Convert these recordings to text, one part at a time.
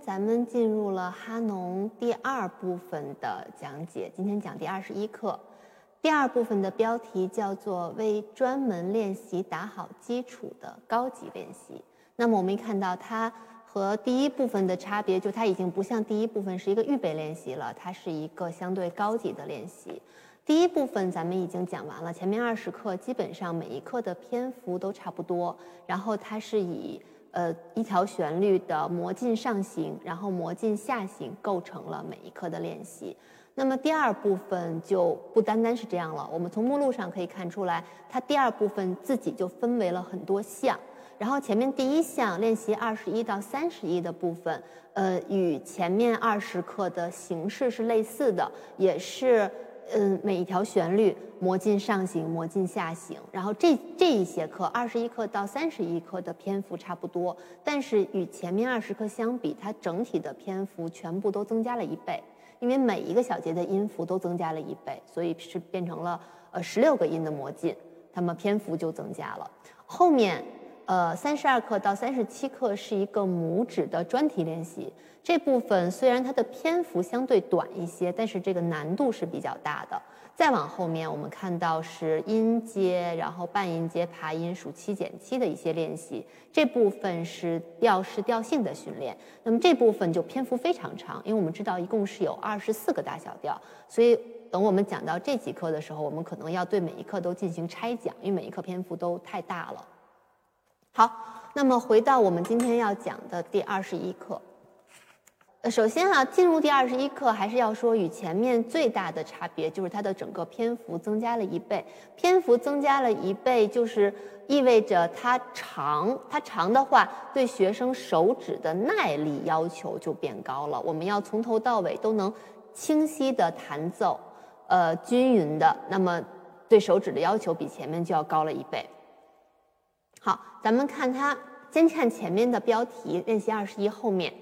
咱们进入了哈农第二部分的讲解，今天讲第二十一课。第二部分的标题叫做“为专门练习打好基础的高级练习”。那么我们一看到它和第一部分的差别，就它已经不像第一部分是一个预备练习了，它是一个相对高级的练习。第一部分咱们已经讲完了，前面二十课基本上每一课的篇幅都差不多，然后它是以。呃，一条旋律的模进上行，然后模进下行，构成了每一课的练习。那么第二部分就不单单是这样了。我们从目录上可以看出来，它第二部分自己就分为了很多项。然后前面第一项练习二十一到三十一的部分，呃，与前面二十课的形式是类似的，也是。嗯，每一条旋律模进上行，模进下行。然后这这一节课，二十一课到三十一课的篇幅差不多，但是与前面二十课相比，它整体的篇幅全部都增加了一倍，因为每一个小节的音符都增加了一倍，所以是变成了呃十六个音的模进，那么篇幅就增加了。后面。呃，三十二课到三十七课是一个拇指的专题练习。这部分虽然它的篇幅相对短一些，但是这个难度是比较大的。再往后面，我们看到是音阶，然后半音阶、爬音、数七减七的一些练习。这部分是调式调性的训练。那么这部分就篇幅非常长，因为我们知道一共是有二十四个大小调，所以等我们讲到这几课的时候，我们可能要对每一课都进行拆讲，因为每一课篇幅都太大了。好，那么回到我们今天要讲的第二十一课。首先啊，进入第二十一课，还是要说与前面最大的差别就是它的整个篇幅增加了一倍。篇幅增加了一倍，就是意味着它长，它长的话，对学生手指的耐力要求就变高了。我们要从头到尾都能清晰的弹奏，呃，均匀的，那么对手指的要求比前面就要高了一倍。好，咱们看它，先看前面的标题，练习二十一后面，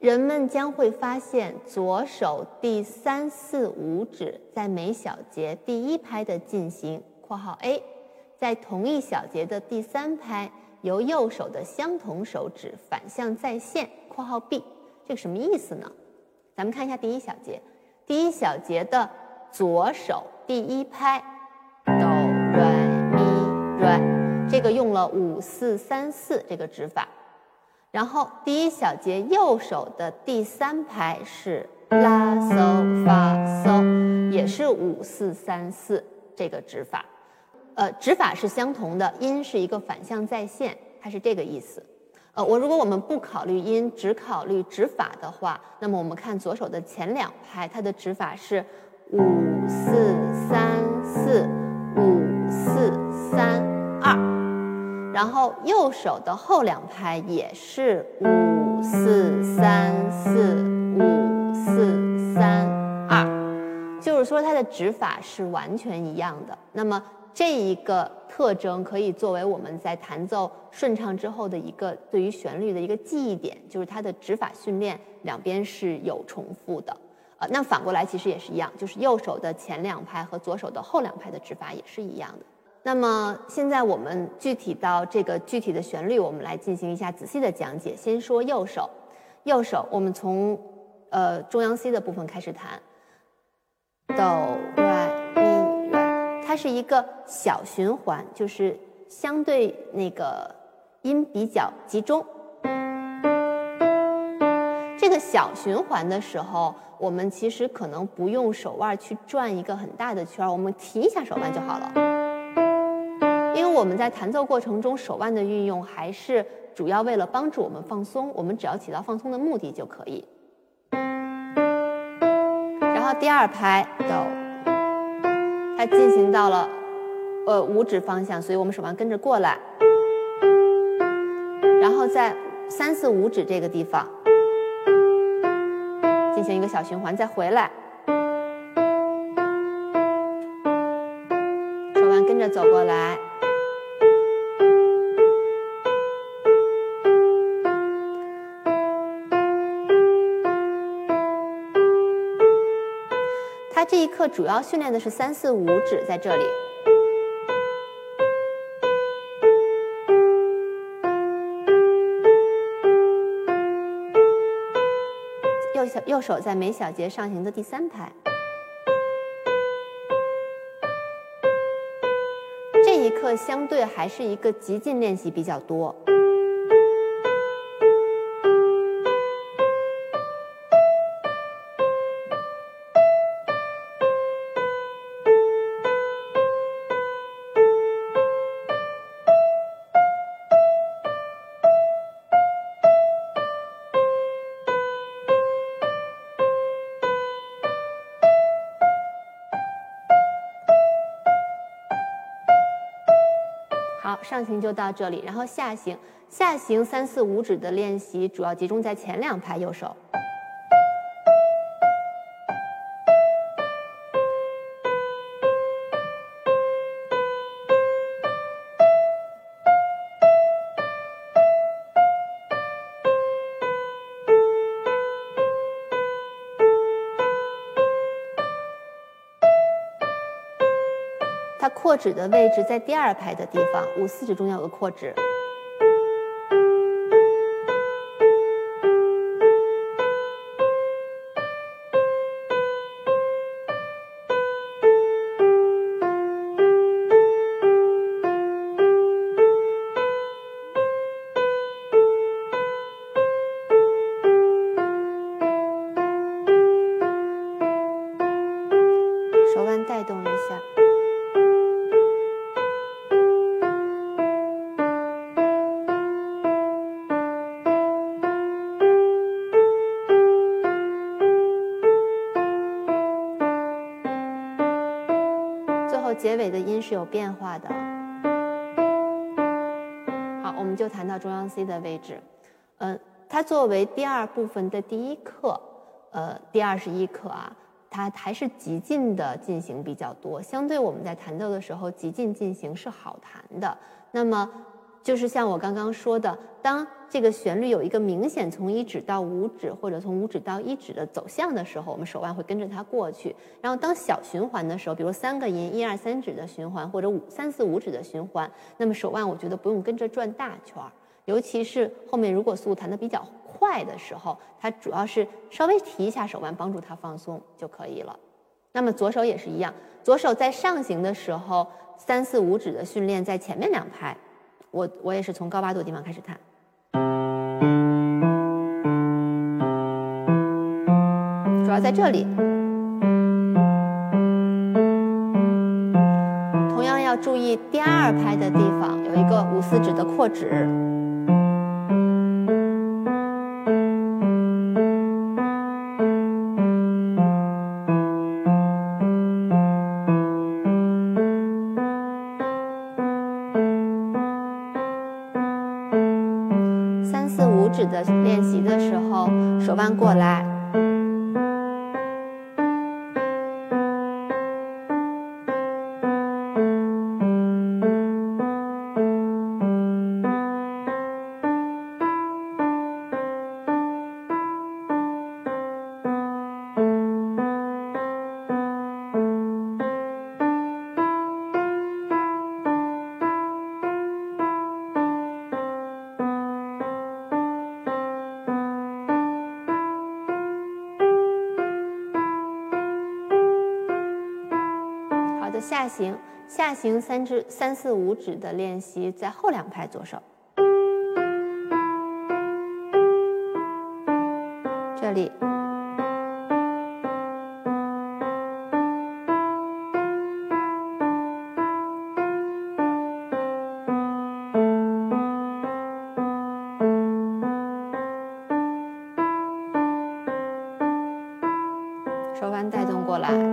人们将会发现左手第三四五指在每小节第一拍的进行（括号 A） 在同一小节的第三拍由右手的相同手指反向再现（括号 B）。这个什么意思呢？咱们看一下第一小节，第一小节的左手第一拍这个用了五四三四这个指法，然后第一小节右手的第三拍是拉嗦发嗦，也是五四三四这个指法，呃，指法是相同的，音是一个反向再现，它是这个意思。呃，我如果我们不考虑音，只考虑指法的话，那么我们看左手的前两拍，它的指法是五四三四五。然后右手的后两拍也是五四三四五四三二，就是说它的指法是完全一样的。那么这一个特征可以作为我们在弹奏顺畅之后的一个对于旋律的一个记忆点，就是它的指法训练两边是有重复的。呃，那反过来其实也是一样，就是右手的前两拍和左手的后两拍的指法也是一样的。那么现在我们具体到这个具体的旋律，我们来进行一下仔细的讲解。先说右手，右手我们从呃中央 C 的部分开始弹，哆来咪来，它是一个小循环，就是相对那个音比较集中。这个小循环的时候，我们其实可能不用手腕去转一个很大的圈儿，我们提一下手腕就好了。我们在弹奏过程中，手腕的运用还是主要为了帮助我们放松，我们只要起到放松的目的就可以。然后第二拍哆，它进行到了呃五指方向，所以我们手腕跟着过来，然后在三四五指这个地方进行一个小循环，再回来，手腕跟着走过来。课主要训练的是三四五指，在这里。右小右手在每小节上行的第三拍。这一课相对还是一个极进练习比较多。行就到这里，然后下行，下行三四五指的练习主要集中在前两排右手。扩指的位置在第二排的地方，五四指中间有个扩指。结尾的音是有变化的。好，我们就谈到中央 C 的位置。嗯，它作为第二部分的第一课，呃，第二十一课啊，它还是极进的进行比较多。相对我们在弹奏的时候，极进进行是好弹的。那么。就是像我刚刚说的，当这个旋律有一个明显从一指到五指，或者从五指到一指的走向的时候，我们手腕会跟着它过去。然后当小循环的时候，比如三个音一二三指的循环，或者五三四五指的循环，那么手腕我觉得不用跟着转大圈儿。尤其是后面如果速度弹得比较快的时候，它主要是稍微提一下手腕，帮助它放松就可以了。那么左手也是一样，左手在上行的时候，三四五指的训练在前面两拍。我我也是从高八度地方开始弹，要在这里。同样要注意第二拍的地方有一个五四指的扩指。三四五指的练习的时候，手腕过来。下行，下行三指三四五指的练习在后两拍左手，这里。手腕带动过来。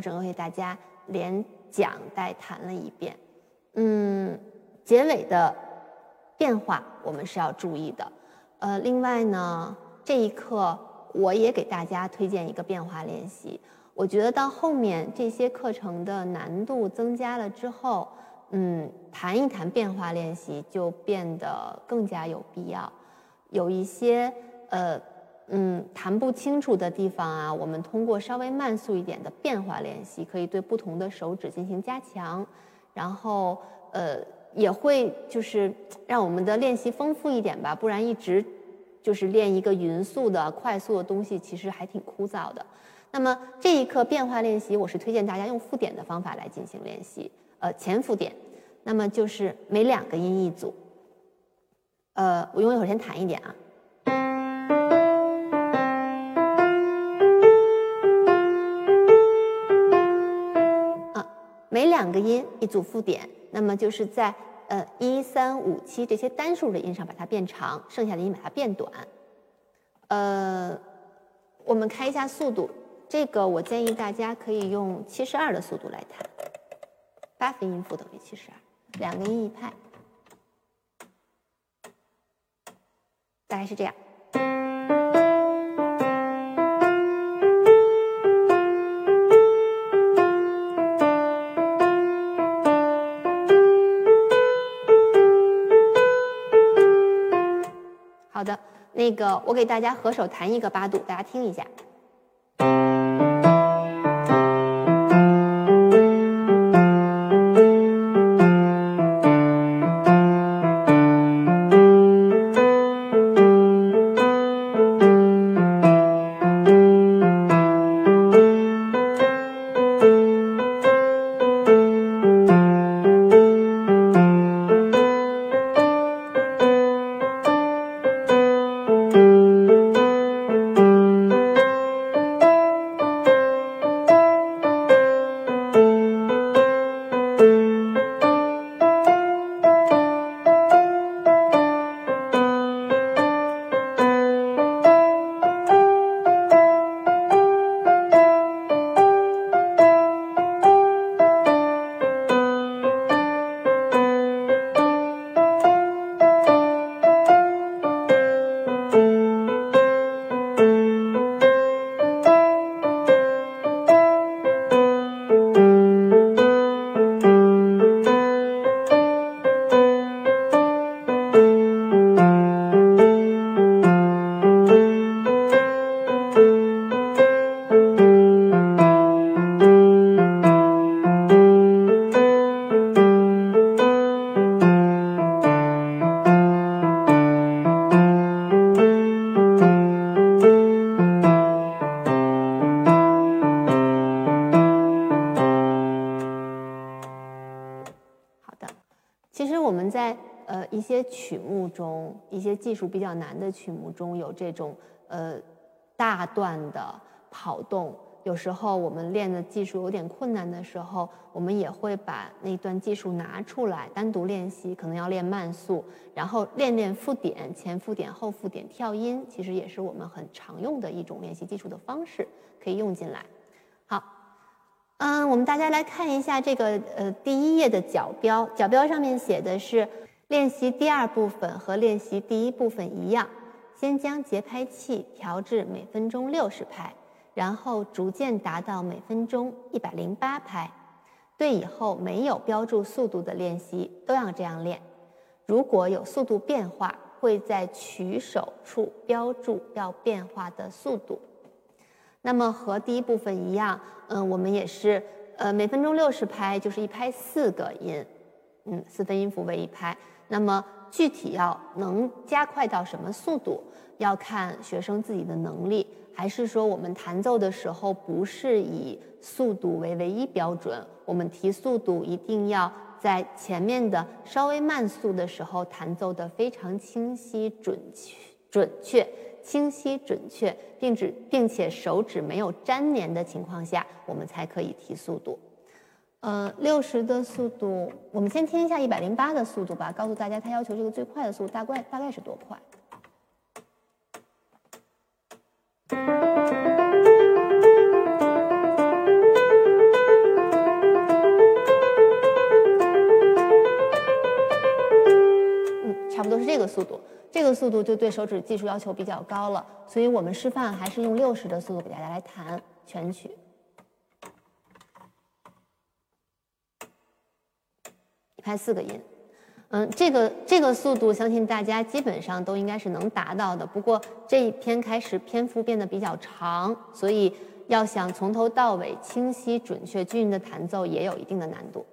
整个给大家连讲带弹了一遍。嗯，结尾的变化我们是要注意的。呃，另外呢，这一课我也给大家推荐一个变化练习。我觉得到后面这些课程的难度增加了之后，嗯，谈一谈变化练习就变得更加有必要。有一些呃，嗯，弹不清楚的地方啊，我们通过稍微慢速一点的变化练习，可以对不同的手指进行加强，然后呃，也会就是让我们的练习丰富一点吧。不然一直就是练一个匀速的快速的东西，其实还挺枯燥的。那么这一课变化练习，我是推荐大家用附点的方法来进行练习。呃，前附点，那么就是每两个音一组。呃，我用一会儿先弹一点。啊，每两个音一组附点，那么就是在呃一三五七这些单数的音上把它变长，剩下的音把它变短。呃，我们开一下速度。这个我建议大家可以用七十二的速度来弹，八分音符等于七十二，两个音一拍，大概是这样。那个我给大家合手弹一个八度，大家听一下。些曲目中一些技术比较难的曲目中有这种呃大段的跑动，有时候我们练的技术有点困难的时候，我们也会把那段技术拿出来单独练习，可能要练慢速，然后练练附点，前附点后附点跳音，其实也是我们很常用的一种练习技术的方式，可以用进来。好，嗯，我们大家来看一下这个呃第一页的角标，角标上面写的是。练习第二部分和练习第一部分一样，先将节拍器调至每分钟六十拍，然后逐渐达到每分钟一百零八拍。对以后没有标注速度的练习都要这样练。如果有速度变化，会在取手处标注要变化的速度。那么和第一部分一样，嗯，我们也是，呃，每分钟六十拍就是一拍四个音，嗯，四分音符为一拍。那么具体要能加快到什么速度，要看学生自己的能力，还是说我们弹奏的时候不是以速度为唯一标准？我们提速度一定要在前面的稍微慢速的时候弹奏的非常清晰、准确、准确、清晰、准确，并指并且手指没有粘连的情况下，我们才可以提速度。嗯，六十的速度，我们先听一下一百零八的速度吧，告诉大家他要求这个最快的速度大概大概是多快。嗯，差不多是这个速度，这个速度就对手指技术要求比较高了，所以我们示范还是用六十的速度给大家来弹全曲。拍四个音，嗯，这个这个速度，相信大家基本上都应该是能达到的。不过这一篇开始篇幅变得比较长，所以要想从头到尾清晰、准确、均匀的弹奏，也有一定的难度。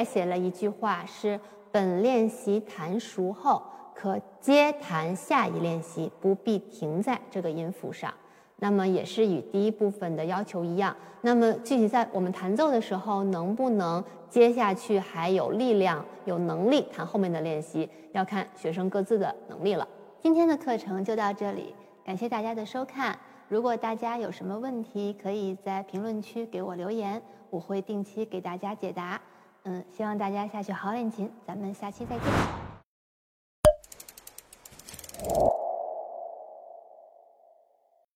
还写了一句话，是本练习弹熟后，可接弹下一练习，不必停在这个音符上。那么也是与第一部分的要求一样。那么具体在我们弹奏的时候，能不能接下去还有力量、有能力弹后面的练习，要看学生各自的能力了。今天的课程就到这里，感谢大家的收看。如果大家有什么问题，可以在评论区给我留言。我会定期给大家解答，嗯，希望大家下去好练琴，咱们下期再见。